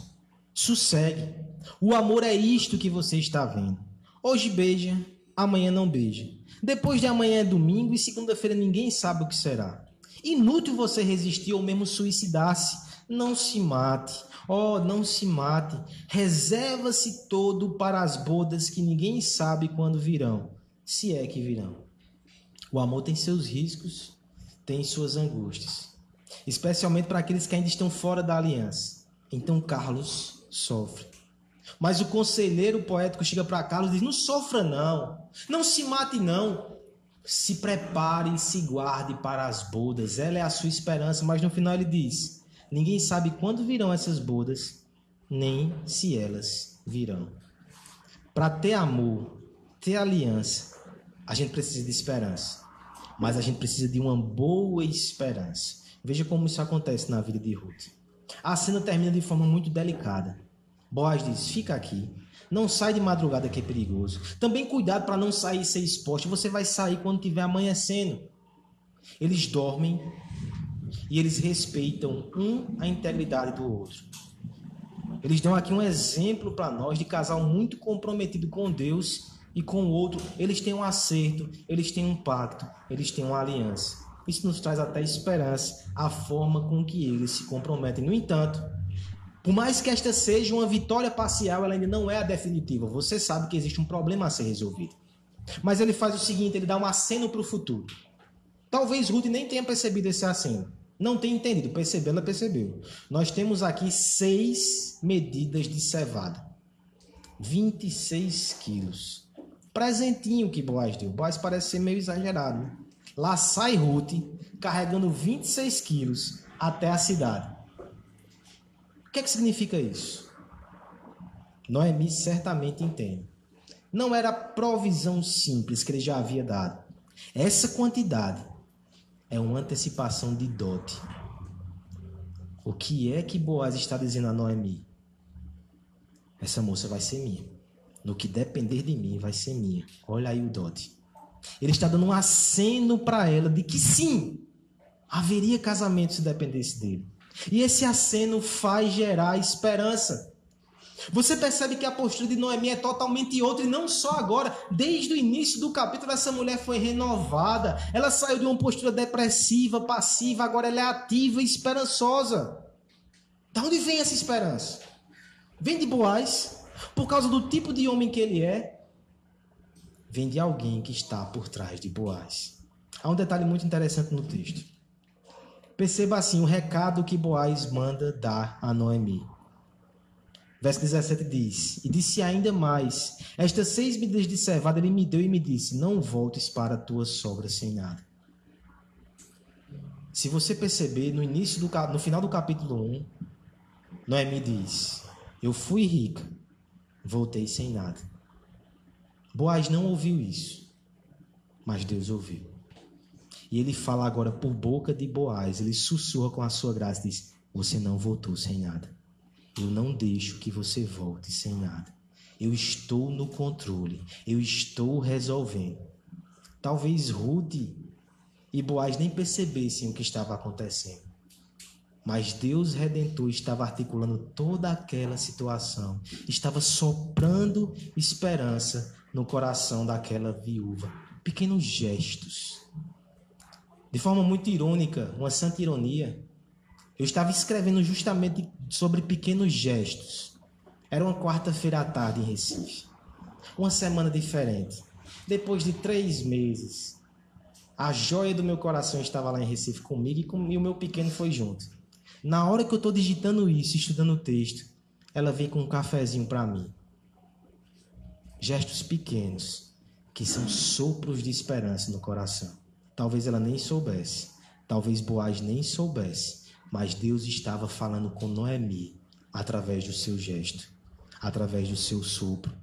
sossegue. O amor é isto que você está vendo. Hoje beija, amanhã não beija. Depois de amanhã é domingo e segunda-feira ninguém sabe o que será. Inútil você resistir ou mesmo suicidar-se. Não se mate. Oh, não se mate. Reserva-se todo para as bodas que ninguém sabe quando virão, se é que virão. O amor tem seus riscos, tem suas angústias, especialmente para aqueles que ainda estão fora da aliança. Então Carlos sofre. Mas o conselheiro poético chega para Carlos e diz: Não sofra, não. Não se mate, não se prepare e se guarde para as bodas. Ela é a sua esperança, mas no final ele diz: ninguém sabe quando virão essas bodas, nem se elas virão. Para ter amor, ter aliança, a gente precisa de esperança. Mas a gente precisa de uma boa esperança. Veja como isso acontece na vida de Ruth. A cena termina de forma muito delicada. Boaz diz: Fica aqui, não sai de madrugada que é perigoso. Também cuidado para não sair e ser exposto. Você vai sair quando estiver amanhecendo. Eles dormem e eles respeitam um a integridade do outro. Eles dão aqui um exemplo para nós de casal muito comprometido com Deus e com o outro. Eles têm um acerto, eles têm um pacto, eles têm uma aliança. Isso nos traz até esperança, a forma com que eles se comprometem. No entanto, por mais que esta seja uma vitória parcial, ela ainda não é a definitiva. Você sabe que existe um problema a ser resolvido. Mas ele faz o seguinte: ele dá um aceno para o futuro. Talvez Ruth nem tenha percebido esse aceno. Não tenha entendido. Percebeu, ela percebeu. Nós temos aqui seis medidas de cevada. 26 quilos. Presentinho que Boaz deu. Boaz parece ser meio exagerado. Né? Lá sai Ruth carregando 26 quilos até a cidade. O que, é que significa isso? Noemi certamente entende. Não era provisão simples que ele já havia dado. Essa quantidade é uma antecipação de dote. O que é que Boaz está dizendo a Noemi? Essa moça vai ser minha. No que depender de mim, vai ser minha. Olha aí o dote. Ele está dando um aceno para ela de que sim, haveria casamento se dependesse dele. E esse aceno faz gerar esperança. Você percebe que a postura de Noemi é totalmente outra, e não só agora. Desde o início do capítulo, essa mulher foi renovada. Ela saiu de uma postura depressiva, passiva, agora ela é ativa e esperançosa. Da onde vem essa esperança? Vem de Boaz, por causa do tipo de homem que ele é. Vem de alguém que está por trás de Boaz. Há um detalhe muito interessante no texto. Perceba assim o recado que Boaz manda dar a Noemi. Verso 17 diz: E disse ainda mais: Estas seis medidas de cevada ele me deu e me disse: Não voltes para a tua sogra sem nada. Se você perceber, no início do no final do capítulo 1, Noemi diz: Eu fui rica, voltei sem nada. Boaz não ouviu isso, mas Deus ouviu. E ele fala agora por boca de Boaz, ele sussurra com a sua graça diz: Você não voltou sem nada. Eu não deixo que você volte sem nada. Eu estou no controle. Eu estou resolvendo. Talvez Rude e Boaz nem percebessem o que estava acontecendo. Mas Deus Redentor estava articulando toda aquela situação, estava soprando esperança no coração daquela viúva. Pequenos gestos. De forma muito irônica, uma santa ironia, eu estava escrevendo justamente sobre pequenos gestos. Era uma quarta-feira à tarde em Recife. Uma semana diferente. Depois de três meses, a joia do meu coração estava lá em Recife comigo e, com, e o meu pequeno foi junto. Na hora que eu estou digitando isso, estudando o texto, ela vem com um cafezinho para mim. Gestos pequenos, que são sopros de esperança no coração. Talvez ela nem soubesse, talvez Boaz nem soubesse, mas Deus estava falando com Noemi através do seu gesto, através do seu sopro.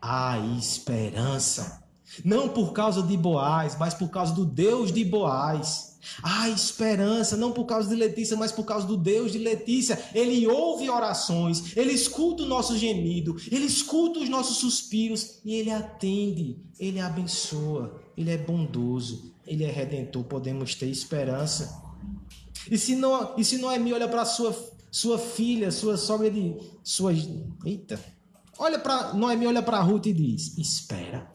A esperança. Não por causa de Boaz, mas por causa do Deus de Boaz. A esperança, não por causa de Letícia, mas por causa do Deus de Letícia. Ele ouve orações, ele escuta o nosso gemido, ele escuta os nossos suspiros e ele atende, ele abençoa, ele é bondoso, ele é redentor. Podemos ter esperança. E se, não, e se Noemi olha para sua, sua filha, sua sogra de. Sua, eita! Olha para Noemi olha para Ruth e diz: Espera.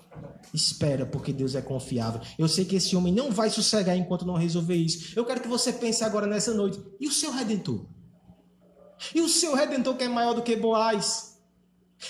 Espera, porque Deus é confiável. Eu sei que esse homem não vai sossegar enquanto não resolver isso. Eu quero que você pense agora nessa noite. E o seu redentor? E o seu redentor que é maior do que Boaz?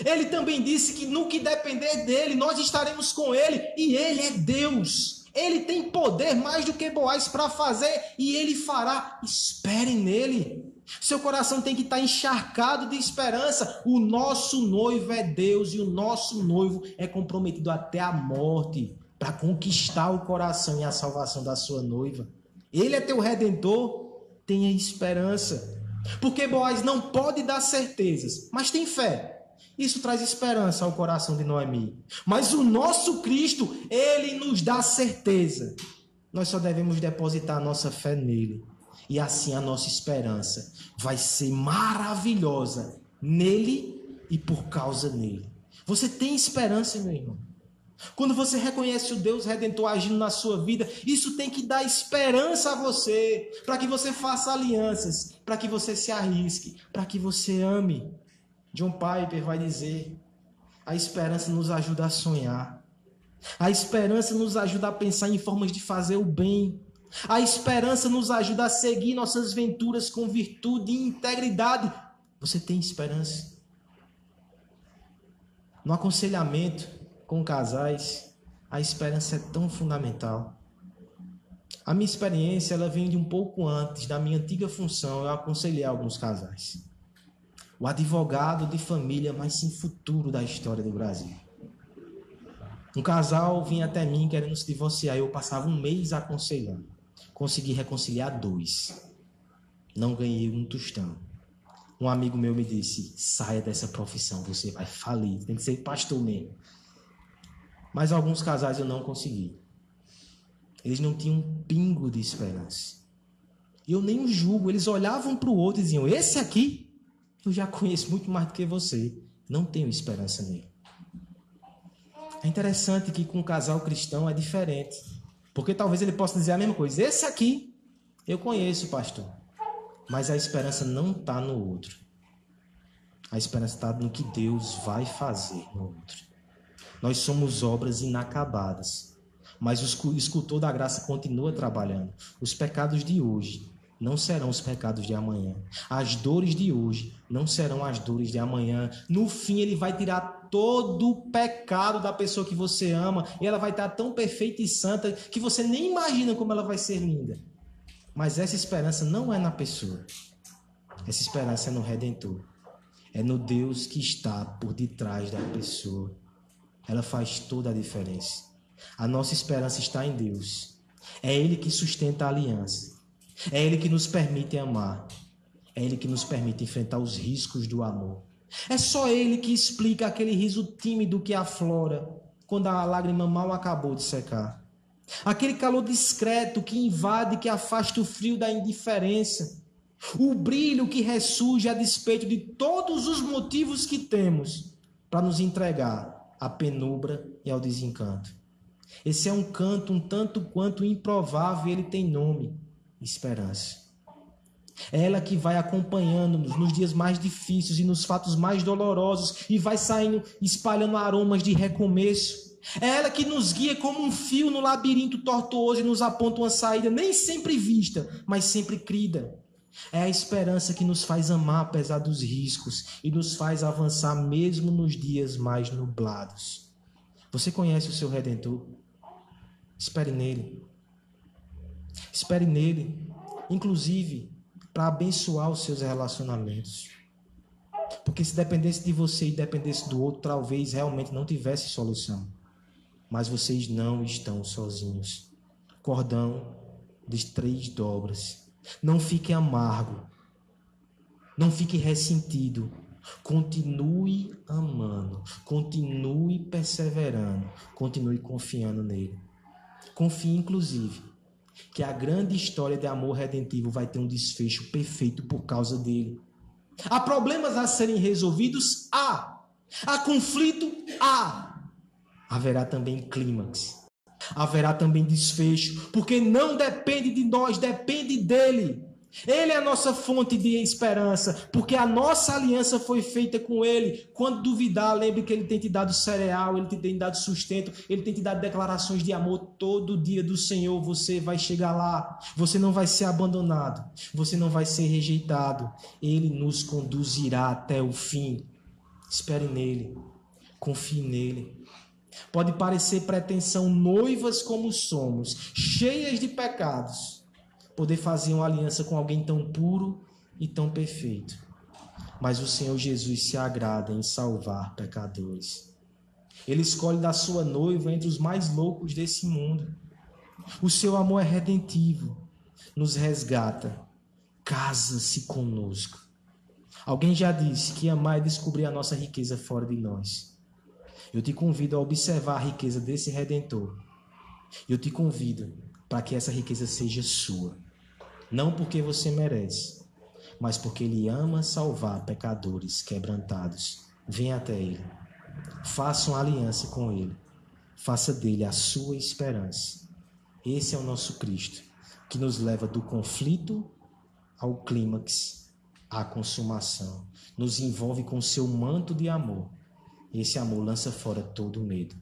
Ele também disse que no que depender dele, nós estaremos com ele. E ele é Deus. Ele tem poder mais do que Boaz para fazer e ele fará. Esperem nele. Seu coração tem que estar encharcado de esperança. O nosso noivo é Deus e o nosso noivo é comprometido até a morte para conquistar o coração e a salvação da sua noiva. Ele é teu redentor. Tenha esperança. Porque Boaz não pode dar certezas, mas tem fé. Isso traz esperança ao coração de Noemi. Mas o nosso Cristo, ele nos dá certeza. Nós só devemos depositar nossa fé nele. E assim a nossa esperança vai ser maravilhosa nele e por causa nele. Você tem esperança, meu irmão? Quando você reconhece o Deus redentor agindo na sua vida, isso tem que dar esperança a você, para que você faça alianças, para que você se arrisque, para que você ame. John Piper vai dizer: a esperança nos ajuda a sonhar. A esperança nos ajuda a pensar em formas de fazer o bem. A esperança nos ajuda a seguir nossas venturas com virtude e integridade. Você tem esperança? No aconselhamento com casais, a esperança é tão fundamental. A minha experiência ela vem de um pouco antes da minha antiga função. Eu aconselhei alguns casais o advogado de família mais sem futuro da história do Brasil. Um casal vinha até mim querendo se divorciar. Eu passava um mês aconselhando. Consegui reconciliar dois. Não ganhei um tostão. Um amigo meu me disse: saia dessa profissão, você vai falir. Tem que ser pastor mesmo. Mas alguns casais eu não consegui. Eles não tinham um pingo de esperança. E eu nem julgo. Eles olhavam para o outro e diziam: Esse aqui eu já conheço muito mais do que você. Não tenho esperança nele. É interessante que com um casal cristão é diferente. Porque talvez ele possa dizer a mesma coisa. Esse aqui eu conheço, pastor. Mas a esperança não está no outro. A esperança está no que Deus vai fazer no outro. Nós somos obras inacabadas. Mas o escultor da graça continua trabalhando. Os pecados de hoje não serão os pecados de amanhã. As dores de hoje não serão as dores de amanhã. No fim, ele vai tirar todo o pecado da pessoa que você ama e ela vai estar tão perfeita e santa que você nem imagina como ela vai ser linda. Mas essa esperança não é na pessoa. Essa esperança é no Redentor. É no Deus que está por detrás da pessoa. Ela faz toda a diferença. A nossa esperança está em Deus. É Ele que sustenta a aliança. É Ele que nos permite amar. É Ele que nos permite enfrentar os riscos do amor. É só Ele que explica aquele riso tímido que aflora quando a lágrima mal acabou de secar. Aquele calor discreto que invade, que afasta o frio da indiferença. O brilho que ressurge a despeito de todos os motivos que temos para nos entregar à penumbra e ao desencanto. Esse é um canto um tanto quanto improvável, ele tem nome esperança. É ela que vai acompanhando-nos nos dias mais difíceis e nos fatos mais dolorosos e vai saindo espalhando aromas de recomeço. É ela que nos guia como um fio no labirinto tortuoso e nos aponta uma saída nem sempre vista, mas sempre crida. É a esperança que nos faz amar apesar dos riscos e nos faz avançar mesmo nos dias mais nublados. Você conhece o seu redentor? Espere nele. Espere nele, inclusive para abençoar os seus relacionamentos. Porque se dependesse de você e dependesse do outro, talvez realmente não tivesse solução. Mas vocês não estão sozinhos. Cordão de três dobras. Não fique amargo. Não fique ressentido. Continue amando. Continue perseverando. Continue confiando nele. Confie, inclusive, que a grande história de amor redentivo vai ter um desfecho perfeito por causa dele. Há problemas a serem resolvidos? Há. Há conflito? Há. Haverá também clímax. Haverá também desfecho, porque não depende de nós, depende dele. Ele é a nossa fonte de esperança, porque a nossa aliança foi feita com Ele. Quando duvidar, lembre que Ele tem te dado cereal, Ele tem te dado sustento, Ele tem te dado declarações de amor todo dia do Senhor. Você vai chegar lá, você não vai ser abandonado, você não vai ser rejeitado. Ele nos conduzirá até o fim. Espere nele, confie nele. Pode parecer pretensão, noivas como somos, cheias de pecados poder fazer uma aliança com alguém tão puro e tão perfeito. Mas o Senhor Jesus se agrada em salvar pecadores. Ele escolhe da sua noiva entre os mais loucos desse mundo. O seu amor é redentivo, nos resgata, casa-se conosco. Alguém já disse que amar é descobrir a nossa riqueza fora de nós. Eu te convido a observar a riqueza desse redentor. Eu te convido para que essa riqueza seja sua. Não porque você merece, mas porque Ele ama salvar pecadores quebrantados. Venha até Ele. Faça uma aliança com Ele. Faça dele a sua esperança. Esse é o nosso Cristo, que nos leva do conflito ao clímax, à consumação. Nos envolve com seu manto de amor. Esse amor lança fora todo medo.